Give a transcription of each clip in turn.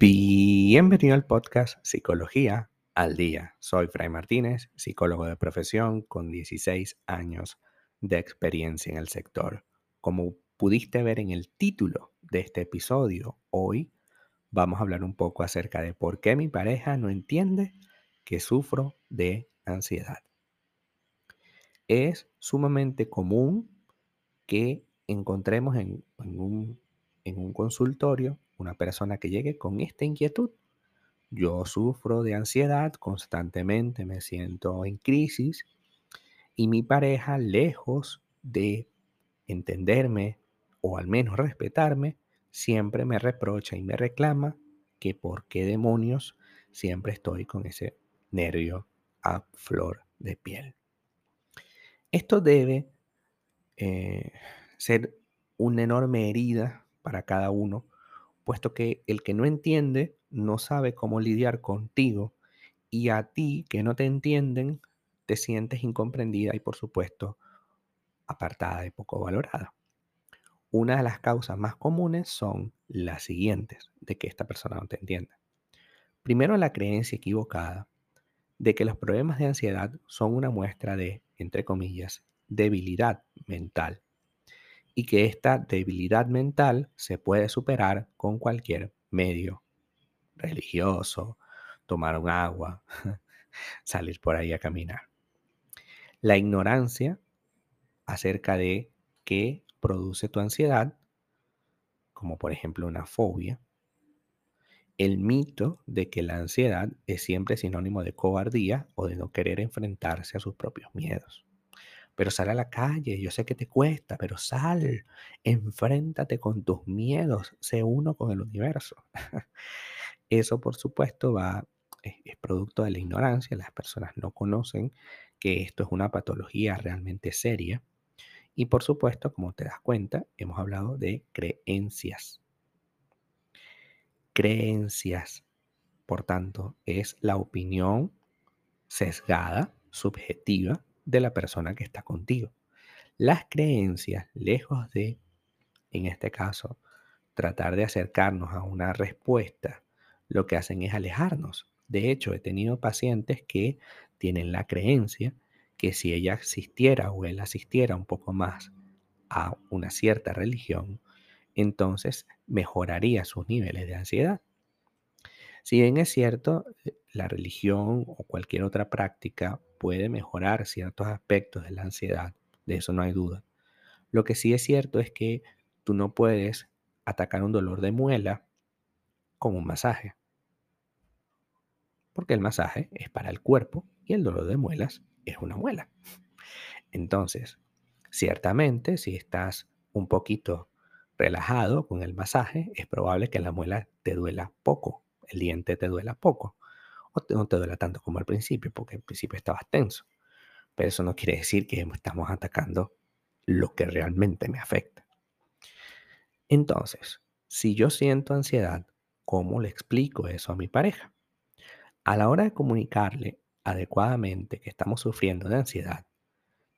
Bienvenido al podcast Psicología al Día. Soy Fray Martínez, psicólogo de profesión con 16 años de experiencia en el sector. Como pudiste ver en el título de este episodio, hoy vamos a hablar un poco acerca de por qué mi pareja no entiende que sufro de ansiedad. Es sumamente común que encontremos en, un, en un consultorio una persona que llegue con esta inquietud. Yo sufro de ansiedad constantemente, me siento en crisis y mi pareja, lejos de entenderme o al menos respetarme, siempre me reprocha y me reclama que por qué demonios siempre estoy con ese nervio a flor de piel. Esto debe eh, ser una enorme herida para cada uno puesto que el que no entiende no sabe cómo lidiar contigo y a ti que no te entienden te sientes incomprendida y por supuesto apartada y poco valorada. Una de las causas más comunes son las siguientes de que esta persona no te entienda. Primero, la creencia equivocada de que los problemas de ansiedad son una muestra de, entre comillas, debilidad mental y que esta debilidad mental se puede superar con cualquier medio religioso, tomar un agua, salir por ahí a caminar. La ignorancia acerca de qué produce tu ansiedad, como por ejemplo una fobia, el mito de que la ansiedad es siempre sinónimo de cobardía o de no querer enfrentarse a sus propios miedos pero sal a la calle, yo sé que te cuesta, pero sal, enfréntate con tus miedos, sé uno con el universo. Eso, por supuesto, va, es, producto de la ignorancia, las personas no conocen que esto es una patología realmente seria. Y por supuesto, como te das cuenta, hemos hablado de creencias. Creencias, por tanto, es la opinión sesgada, subjetiva, de la persona que está contigo. Las creencias, lejos de, en este caso, tratar de acercarnos a una respuesta, lo que hacen es alejarnos. De hecho, he tenido pacientes que tienen la creencia que si ella asistiera o él asistiera un poco más a una cierta religión, entonces mejoraría sus niveles de ansiedad. Si bien es cierto, eh, la religión o cualquier otra práctica puede mejorar ciertos aspectos de la ansiedad, de eso no hay duda. Lo que sí es cierto es que tú no puedes atacar un dolor de muela con un masaje, porque el masaje es para el cuerpo y el dolor de muelas es una muela. Entonces, ciertamente, si estás un poquito relajado con el masaje, es probable que la muela te duela poco el diente te duela poco o no te duela tanto como al principio, porque al principio estabas tenso. Pero eso no quiere decir que estamos atacando lo que realmente me afecta. Entonces, si yo siento ansiedad, ¿cómo le explico eso a mi pareja? A la hora de comunicarle adecuadamente que estamos sufriendo de ansiedad,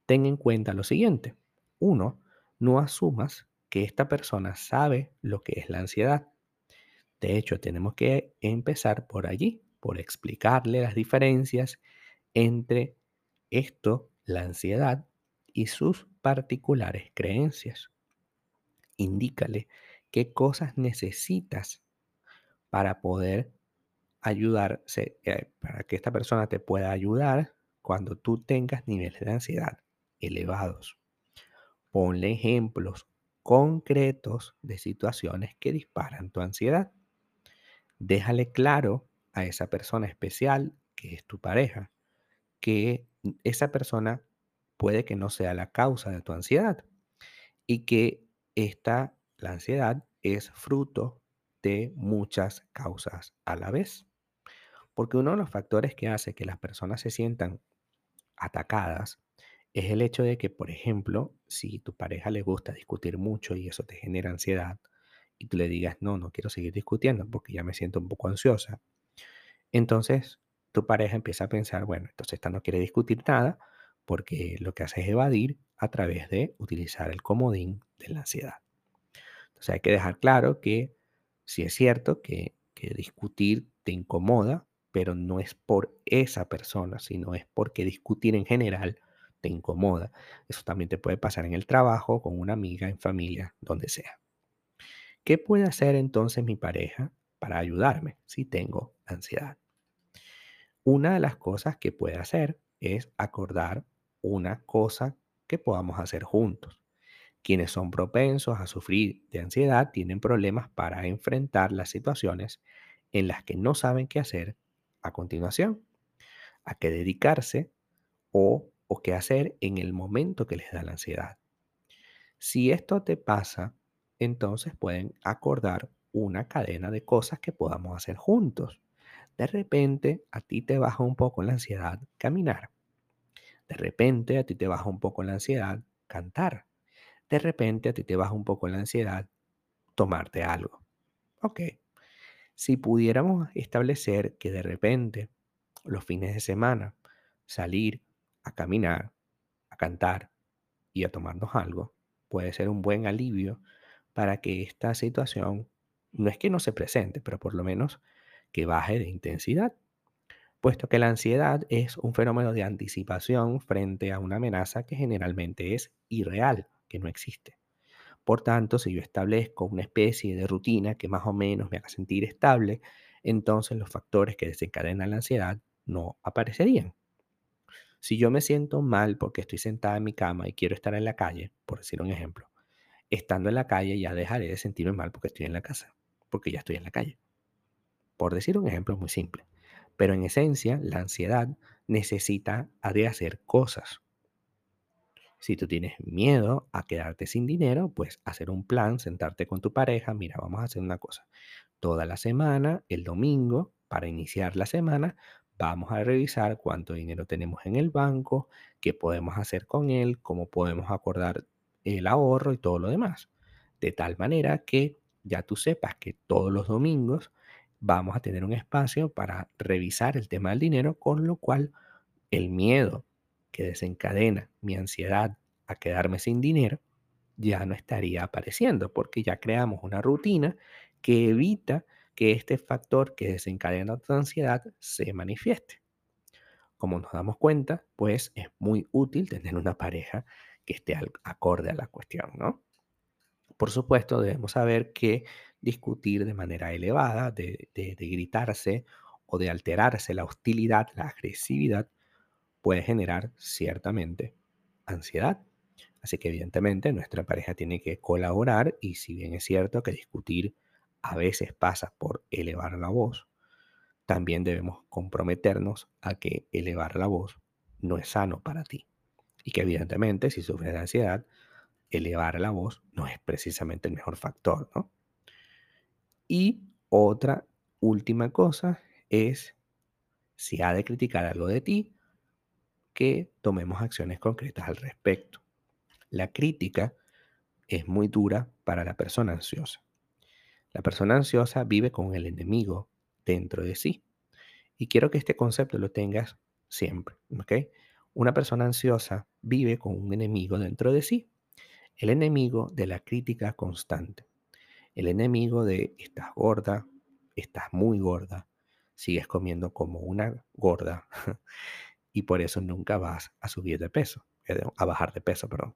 ten en cuenta lo siguiente. Uno, no asumas que esta persona sabe lo que es la ansiedad. De hecho, tenemos que empezar por allí, por explicarle las diferencias entre esto, la ansiedad, y sus particulares creencias. Indícale qué cosas necesitas para poder ayudarse, eh, para que esta persona te pueda ayudar cuando tú tengas niveles de ansiedad elevados. Ponle ejemplos concretos de situaciones que disparan tu ansiedad déjale claro a esa persona especial, que es tu pareja, que esa persona puede que no sea la causa de tu ansiedad y que esta, la ansiedad, es fruto de muchas causas a la vez. Porque uno de los factores que hace que las personas se sientan atacadas es el hecho de que, por ejemplo, si tu pareja le gusta discutir mucho y eso te genera ansiedad, y tú le digas, no, no quiero seguir discutiendo porque ya me siento un poco ansiosa, entonces tu pareja empieza a pensar, bueno, entonces esta no quiere discutir nada porque lo que hace es evadir a través de utilizar el comodín de la ansiedad. Entonces hay que dejar claro que si es cierto que, que discutir te incomoda, pero no es por esa persona, sino es porque discutir en general te incomoda. Eso también te puede pasar en el trabajo, con una amiga, en familia, donde sea. ¿Qué puede hacer entonces mi pareja para ayudarme si tengo ansiedad? Una de las cosas que puede hacer es acordar una cosa que podamos hacer juntos. Quienes son propensos a sufrir de ansiedad tienen problemas para enfrentar las situaciones en las que no saben qué hacer a continuación, a qué dedicarse o, o qué hacer en el momento que les da la ansiedad. Si esto te pasa, entonces pueden acordar una cadena de cosas que podamos hacer juntos. De repente a ti te baja un poco la ansiedad caminar. De repente a ti te baja un poco la ansiedad cantar. De repente a ti te baja un poco la ansiedad tomarte algo. Ok. Si pudiéramos establecer que de repente los fines de semana salir a caminar, a cantar y a tomarnos algo puede ser un buen alivio para que esta situación no es que no se presente, pero por lo menos que baje de intensidad, puesto que la ansiedad es un fenómeno de anticipación frente a una amenaza que generalmente es irreal, que no existe. Por tanto, si yo establezco una especie de rutina que más o menos me haga sentir estable, entonces los factores que desencadenan la ansiedad no aparecerían. Si yo me siento mal porque estoy sentada en mi cama y quiero estar en la calle, por decir un ejemplo, estando en la calle ya dejaré de sentirme mal porque estoy en la casa, porque ya estoy en la calle. Por decir un ejemplo muy simple. Pero en esencia, la ansiedad necesita de hacer cosas. Si tú tienes miedo a quedarte sin dinero, pues hacer un plan, sentarte con tu pareja, mira, vamos a hacer una cosa. Toda la semana, el domingo, para iniciar la semana, vamos a revisar cuánto dinero tenemos en el banco, qué podemos hacer con él, cómo podemos acordar el ahorro y todo lo demás. De tal manera que ya tú sepas que todos los domingos vamos a tener un espacio para revisar el tema del dinero, con lo cual el miedo que desencadena mi ansiedad a quedarme sin dinero ya no estaría apareciendo, porque ya creamos una rutina que evita que este factor que desencadena tu ansiedad se manifieste. Como nos damos cuenta, pues es muy útil tener una pareja que esté acorde a la cuestión, ¿no? Por supuesto, debemos saber que discutir de manera elevada, de, gritarse o de alterarse la hostilidad, la agresividad, puede generar ciertamente ansiedad. Así que evidentemente nuestra pareja tiene que colaborar y si bien es cierto que discutir a veces pasa por elevar la voz, también debemos comprometernos a que elevar la voz no es sano para ti. Y que evidentemente si sufres de ansiedad, elevar la voz no es precisamente el mejor factor, ¿no? Y otra última cosa es, si ha de criticar algo de ti, que tomemos acciones concretas al respecto. La crítica es muy dura para la persona ansiosa. La persona ansiosa vive con el enemigo dentro de sí. Y quiero que este concepto lo tengas siempre, ¿ok? Una persona ansiosa vive con un enemigo dentro de sí el enemigo de la crítica constante. El enemigo de estás gorda, estás muy gorda, sigues comiendo como una gorda y por eso nunca vas a subir de peso, eh, a bajar de peso, perdón.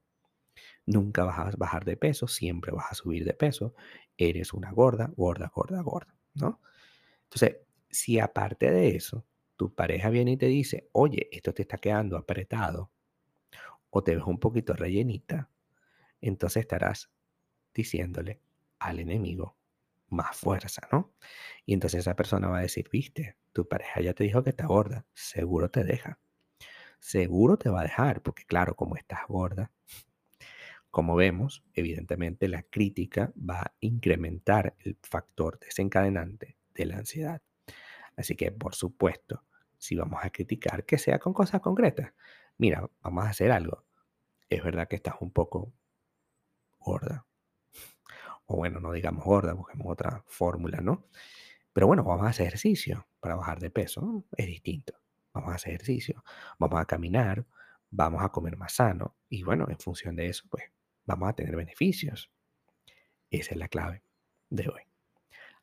Nunca vas a bajar de peso, siempre vas a subir de peso. Eres una gorda, gorda, gorda, gorda, ¿no? Entonces, si aparte de eso, tu pareja viene y te dice, oye, esto te está quedando apretado, o te ves un poquito rellenita, entonces estarás diciéndole al enemigo más fuerza, ¿no? Y entonces esa persona va a decir, viste, tu pareja ya te dijo que está gorda, seguro te deja. Seguro te va a dejar, porque claro, como estás gorda, como vemos, evidentemente la crítica va a incrementar el factor desencadenante de la ansiedad. Así que, por supuesto, si vamos a criticar, que sea con cosas concretas. Mira, vamos a hacer algo. Es verdad que estás un poco gorda. O bueno, no digamos gorda, busquemos otra fórmula, ¿no? Pero bueno, vamos a hacer ejercicio para bajar de peso. Es distinto. Vamos a hacer ejercicio. Vamos a caminar. vamos a comer más sano y bueno, en función de eso, pues vamos a tener beneficios. Esa es la clave de hoy.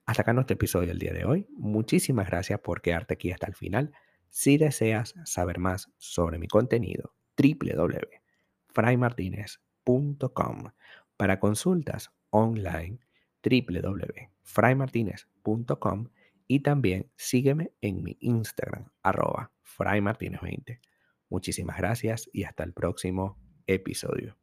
Hasta acá nuestro episodio del día de hoy. Muchísimas gracias por quedarte aquí hasta el final. Si deseas saber más sobre mi contenido, www.fraymartinez.com. Para consultas online, www.fraymartinez.com y también sígueme en mi Instagram, arroba fraymartinez20. Muchísimas gracias y hasta el próximo episodio.